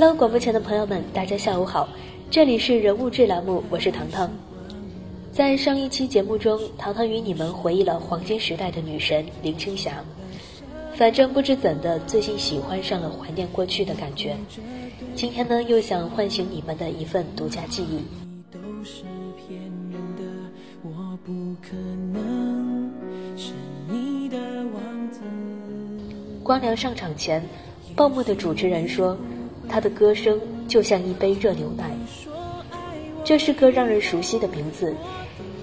Hello，广播前的朋友们，大家下午好，这里是人物志栏目，我是糖糖。在上一期节目中，糖糖与你们回忆了黄金时代的女神林青霞。反正不知怎的，最近喜欢上了怀念过去的感觉。今天呢，又想唤醒你们的一份独家记忆。光良上场前，报幕的主持人说。他的歌声就像一杯热牛奶，这是个让人熟悉的名字。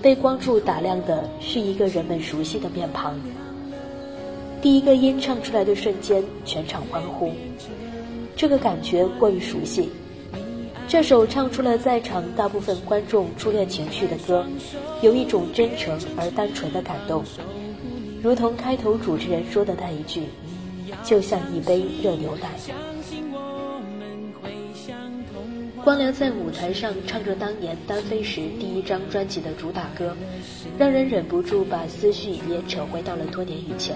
被光柱打亮的是一个人们熟悉的面庞。第一个音唱出来的瞬间，全场欢呼。这个感觉过于熟悉。这首唱出了在场大部分观众初恋情绪的歌，有一种真诚而单纯的感动，如同开头主持人说的那一句：“就像一杯热牛奶。”光良在舞台上唱着当年单飞时第一张专辑的主打歌，让人忍不住把思绪也扯回到了多年以前。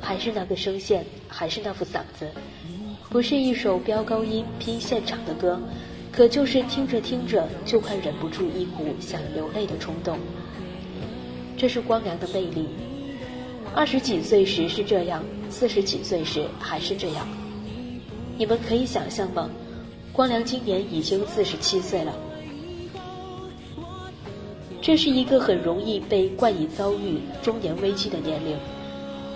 还是那个声线，还是那副嗓子，不是一首飙高音拼现场的歌，可就是听着听着就快忍不住一股想流泪的冲动。这是光良的魅力。二十几岁时是这样，四十几岁时还是这样。你们可以想象吗？光良今年已经四十七岁了，这是一个很容易被冠以遭遇中年危机的年龄，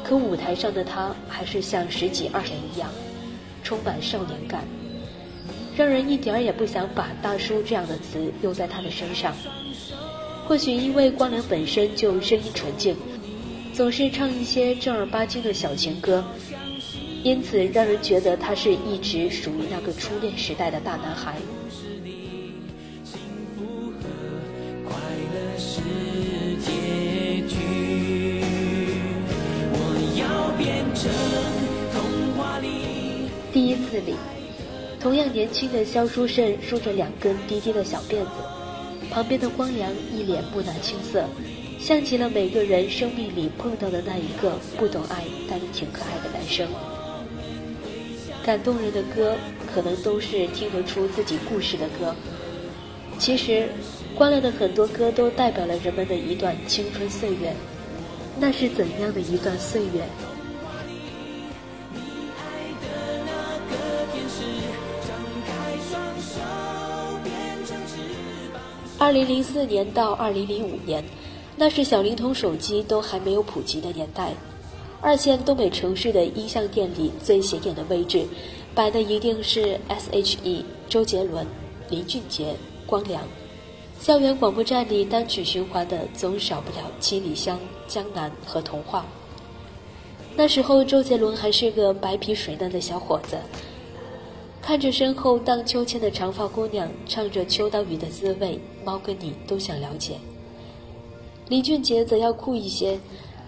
可舞台上的他还是像十几二十一样，充满少年感，让人一点儿也不想把“大叔”这样的词用在他的身上。或许因为光良本身就声音纯净，总是唱一些正儿八经的小情歌。因此，让人觉得他是一直属于那个初恋时代的大男孩。第一次里，同样年轻的肖淑慎梳着两根低低的小辫子，旁边的光良一脸木讷青涩，像极了每个人生命里碰到的那一个不懂爱但挺可爱的男生。感动人的歌，可能都是听得出自己故事的歌。其实，关了的很多歌都代表了人们的一段青春岁月。那是怎样的一段岁月？二零零四年到二零零五年，那是小灵通手机都还没有普及的年代。二线东北城市的音像店里最显眼的位置，摆的一定是 S.H.E、周杰伦、林俊杰、光良。校园广播站里单曲循环的总少不了《七里香》《江南》和《童话》。那时候周杰伦还是个白皮水嫩的小伙子，看着身后荡秋千的长发姑娘，唱着《秋刀鱼的滋味》，猫跟你都想了解。林俊杰则要酷一些。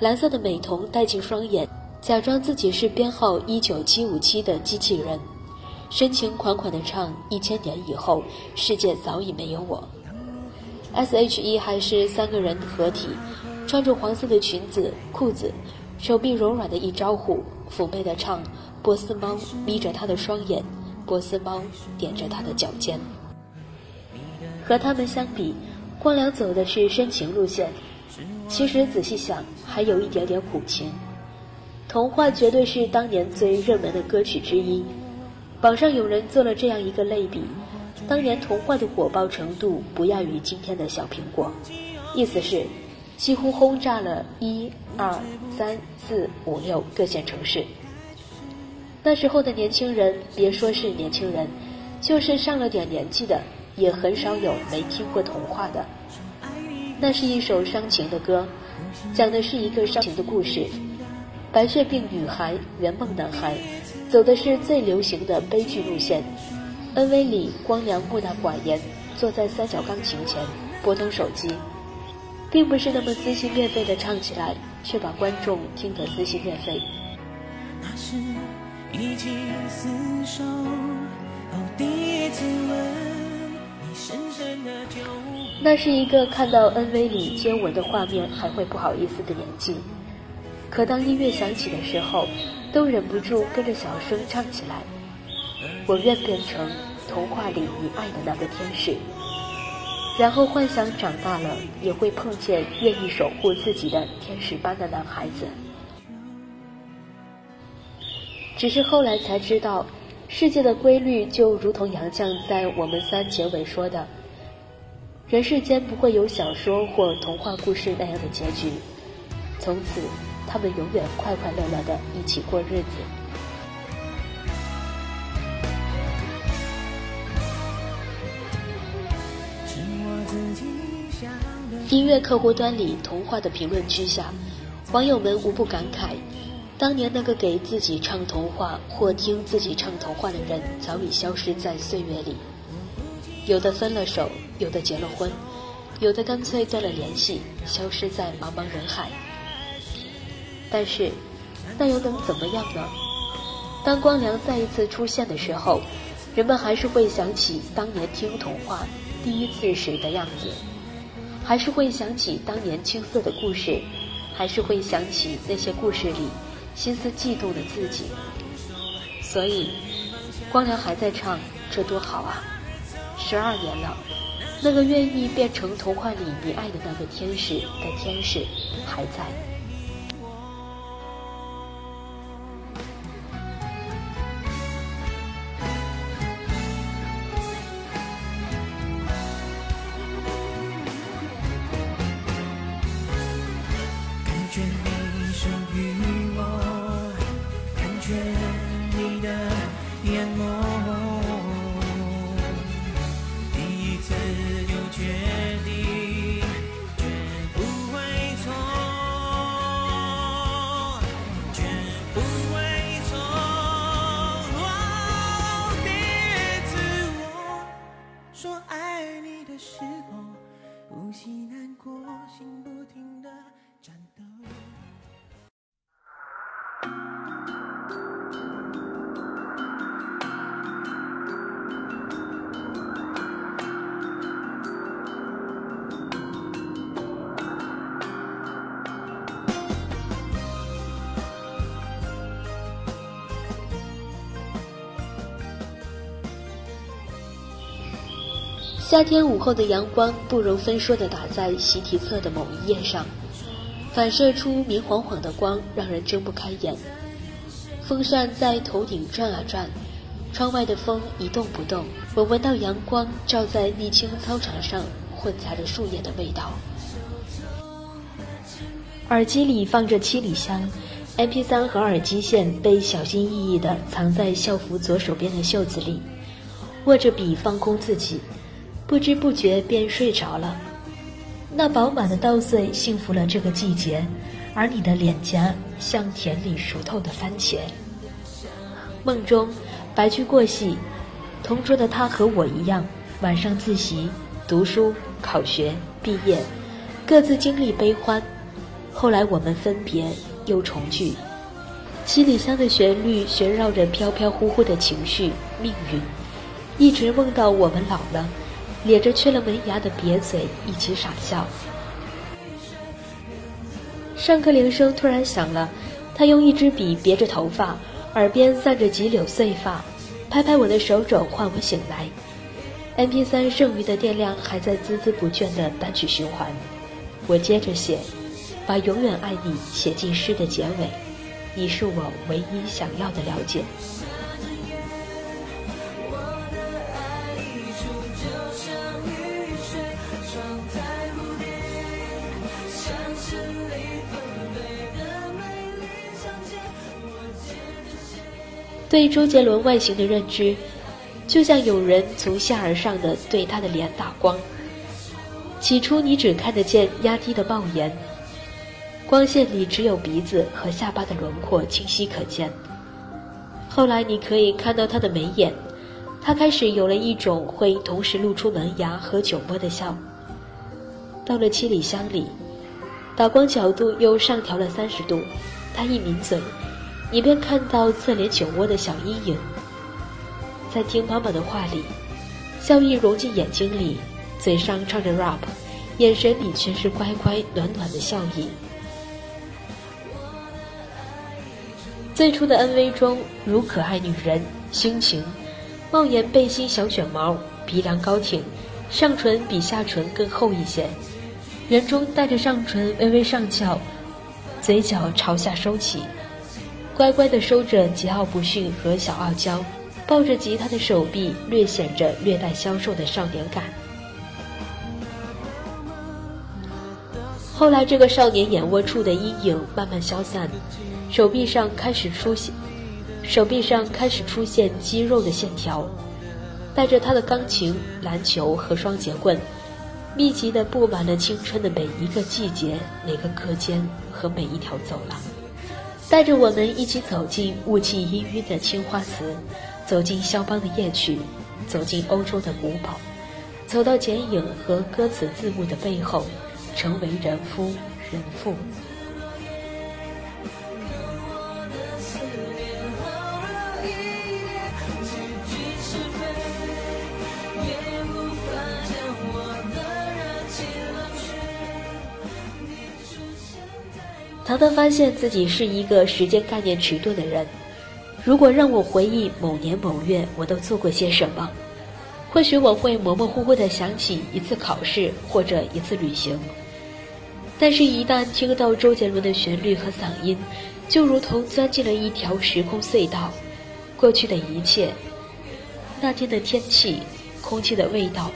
蓝色的美瞳戴进双眼，假装自己是编号一九七五七的机器人，深情款款地唱：“一千年以后，世界早已没有我。” S.H.E 还是三个人合体，穿着黄色的裙子、裤子，手臂柔软的一招呼，妩媚地唱：“波斯猫眯着他的双眼，波斯猫踮着他的脚尖。”和他们相比，光良走的是深情路线。其实仔细想，还有一点点苦情。童话绝对是当年最热门的歌曲之一，网上有人做了这样一个类比：当年童话的火爆程度不亚于今天的小苹果，意思是几乎轰炸了一二三四五六各线城市。那时候的年轻人，别说是年轻人，就是上了点年纪的，也很少有没听过童话的。那是一首伤情的歌，讲的是一个伤情的故事。白血病女孩，圆梦男孩，走的是最流行的悲剧路线。恩威里光良木讷寡言，坐在三角钢琴前拨通手机，并不是那么撕心裂肺的唱起来，却把观众听得撕心裂肺。那是一起厮守哦第一次吻那是一个看到恩威里接吻的画面还会不好意思的年纪，可当音乐响起的时候，都忍不住跟着小声唱起来。我愿变成童话里你爱的那个天使，然后幻想长大了也会碰见愿意守护自己的天使般的男孩子。只是后来才知道，世界的规律就如同杨绛在《我们三》结尾说的。人世间不会有小说或童话故事那样的结局，从此他们永远快快乐乐的一起过日子。音乐客户端里童话的评论区下，网友们无不感慨：当年那个给自己唱童话或听自己唱童话的人，早已消失在岁月里。有的分了手，有的结了婚，有的干脆断了联系，消失在茫茫人海。但是，那又能怎么样呢？当光良再一次出现的时候，人们还是会想起当年听童话第一次时的样子，还是会想起当年青涩的故事，还是会想起那些故事里心思悸动的自己。所以，光良还在唱，这多好啊！十二年了，那个愿意变成童话里你爱的那个天使的天使还在。夏天午后的阳光不容分说地打在习题册的某一页上，反射出明晃晃的光，让人睁不开眼。风扇在头顶转啊转，窗外的风一动不动。我闻到阳光照在沥青操场上，混杂着树叶的味道。耳机里放着七里香，MP3 和耳机线被小心翼翼地藏在校服左手边的袖子里，握着笔放空自己。不知不觉便睡着了，那饱满的稻穗幸福了这个季节，而你的脸颊像田里熟透的番茄。梦中，白驹过隙，同桌的他和我一样，晚上自习、读书、考学、毕业，各自经历悲欢。后来我们分别又重聚，七里香的旋律旋绕着飘飘忽忽的情绪、命运，一直梦到我们老了。咧着缺了门牙的瘪嘴，一起傻笑。上课铃声突然响了，他用一支笔别着头发，耳边散着几缕碎发，拍拍我的手肘，唤我醒来。M P 三剩余的电量还在孜孜不倦的单曲循环。我接着写，把永远爱你写进诗的结尾。你是我唯一想要的了解。对周杰伦外形的认知，就像有人从下而上的对他的脸打光。起初你只看得见压低的帽檐，光线里只有鼻子和下巴的轮廓清晰可见。后来你可以看到他的眉眼，他开始有了一种会同时露出门牙和酒窝的笑。到了七里香里，打光角度又上调了三十度，他一抿嘴，你便看到侧脸酒窝的小阴影。在听妈妈的话里，笑意融进眼睛里。嘴上唱着 rap，眼神里全是乖乖暖暖的笑意。最初的 MV 中，如可爱女人，心情，帽檐背心小卷毛，鼻梁高挺，上唇比下唇更厚一些，人中带着上唇微微上翘，嘴角朝下收起，乖乖的收着桀骜不驯和小傲娇，抱着吉他的手臂略显着略带消瘦的少年感。后来，这个少年眼窝处的阴影慢慢消散，手臂上开始出现，手臂上开始出现肌肉的线条，带着他的钢琴、篮球和双节棍，密集地布满了青春的每一个季节、每个课间和每一条走廊，带着我们一起走进雾气氤氲的青花瓷，走进肖邦的夜曲，走进欧洲的古堡，走到剪影和歌词字幕的背后。成为人夫人妇。唐唐发现自己是一个时间概念迟钝的人。如果让我回忆某年某月我都做过些什么，或许我会模模糊糊的想起一次考试或者一次旅行。但是，一旦听到周杰伦的旋律和嗓音，就如同钻进了一条时空隧道。过去的一切，那天的天气，空气的味道，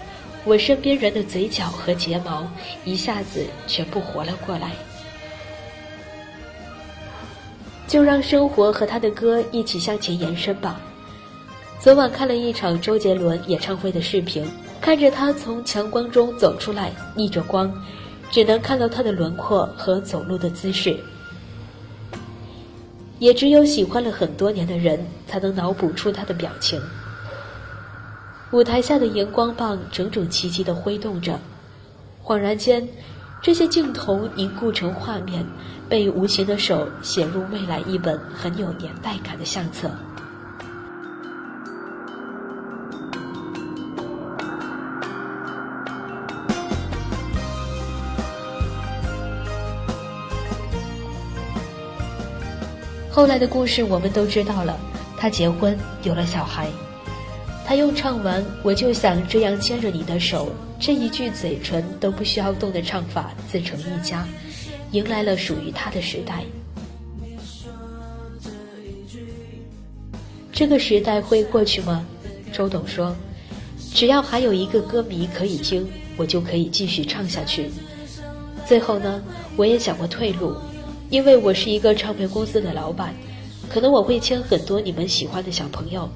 我身边人的嘴角和睫毛，一下子全部活了过来。就让生活和他的歌一起向前延伸吧。昨晚看了一场周杰伦演唱会的视频，看着他从强光中走出来，逆着光。只能看到他的轮廓和走路的姿势，也只有喜欢了很多年的人才能脑补出他的表情。舞台下的荧光棒整整齐齐地挥动着，恍然间，这些镜头凝固成画面，被无形的手写入未来一本很有年代感的相册。后来的故事我们都知道了，他结婚有了小孩，他又唱完“我就想这样牵着你的手”这一句嘴唇都不需要动的唱法，自成一家，迎来了属于他的时代。这个时代会过去吗？周董说：“只要还有一个歌迷可以听，我就可以继续唱下去。”最后呢，我也想过退路。因为我是一个唱片公司的老板，可能我会签很多你们喜欢的小朋友，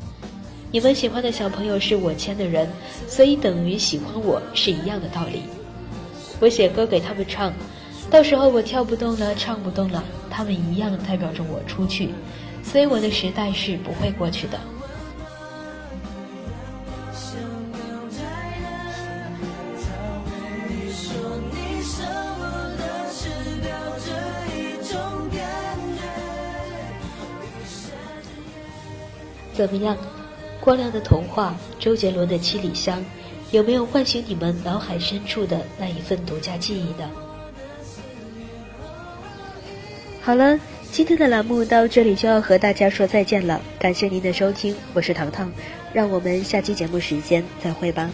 你们喜欢的小朋友是我签的人，所以等于喜欢我是一样的道理。我写歌给他们唱，到时候我跳不动了，唱不动了，他们一样代表着我出去，所以我的时代是不会过去的。怎么样？光亮的童话，周杰伦的《七里香》，有没有唤醒你们脑海深处的那一份独家记忆呢？好了，今天的栏目到这里就要和大家说再见了，感谢您的收听，我是糖糖，让我们下期节目时间再会吧。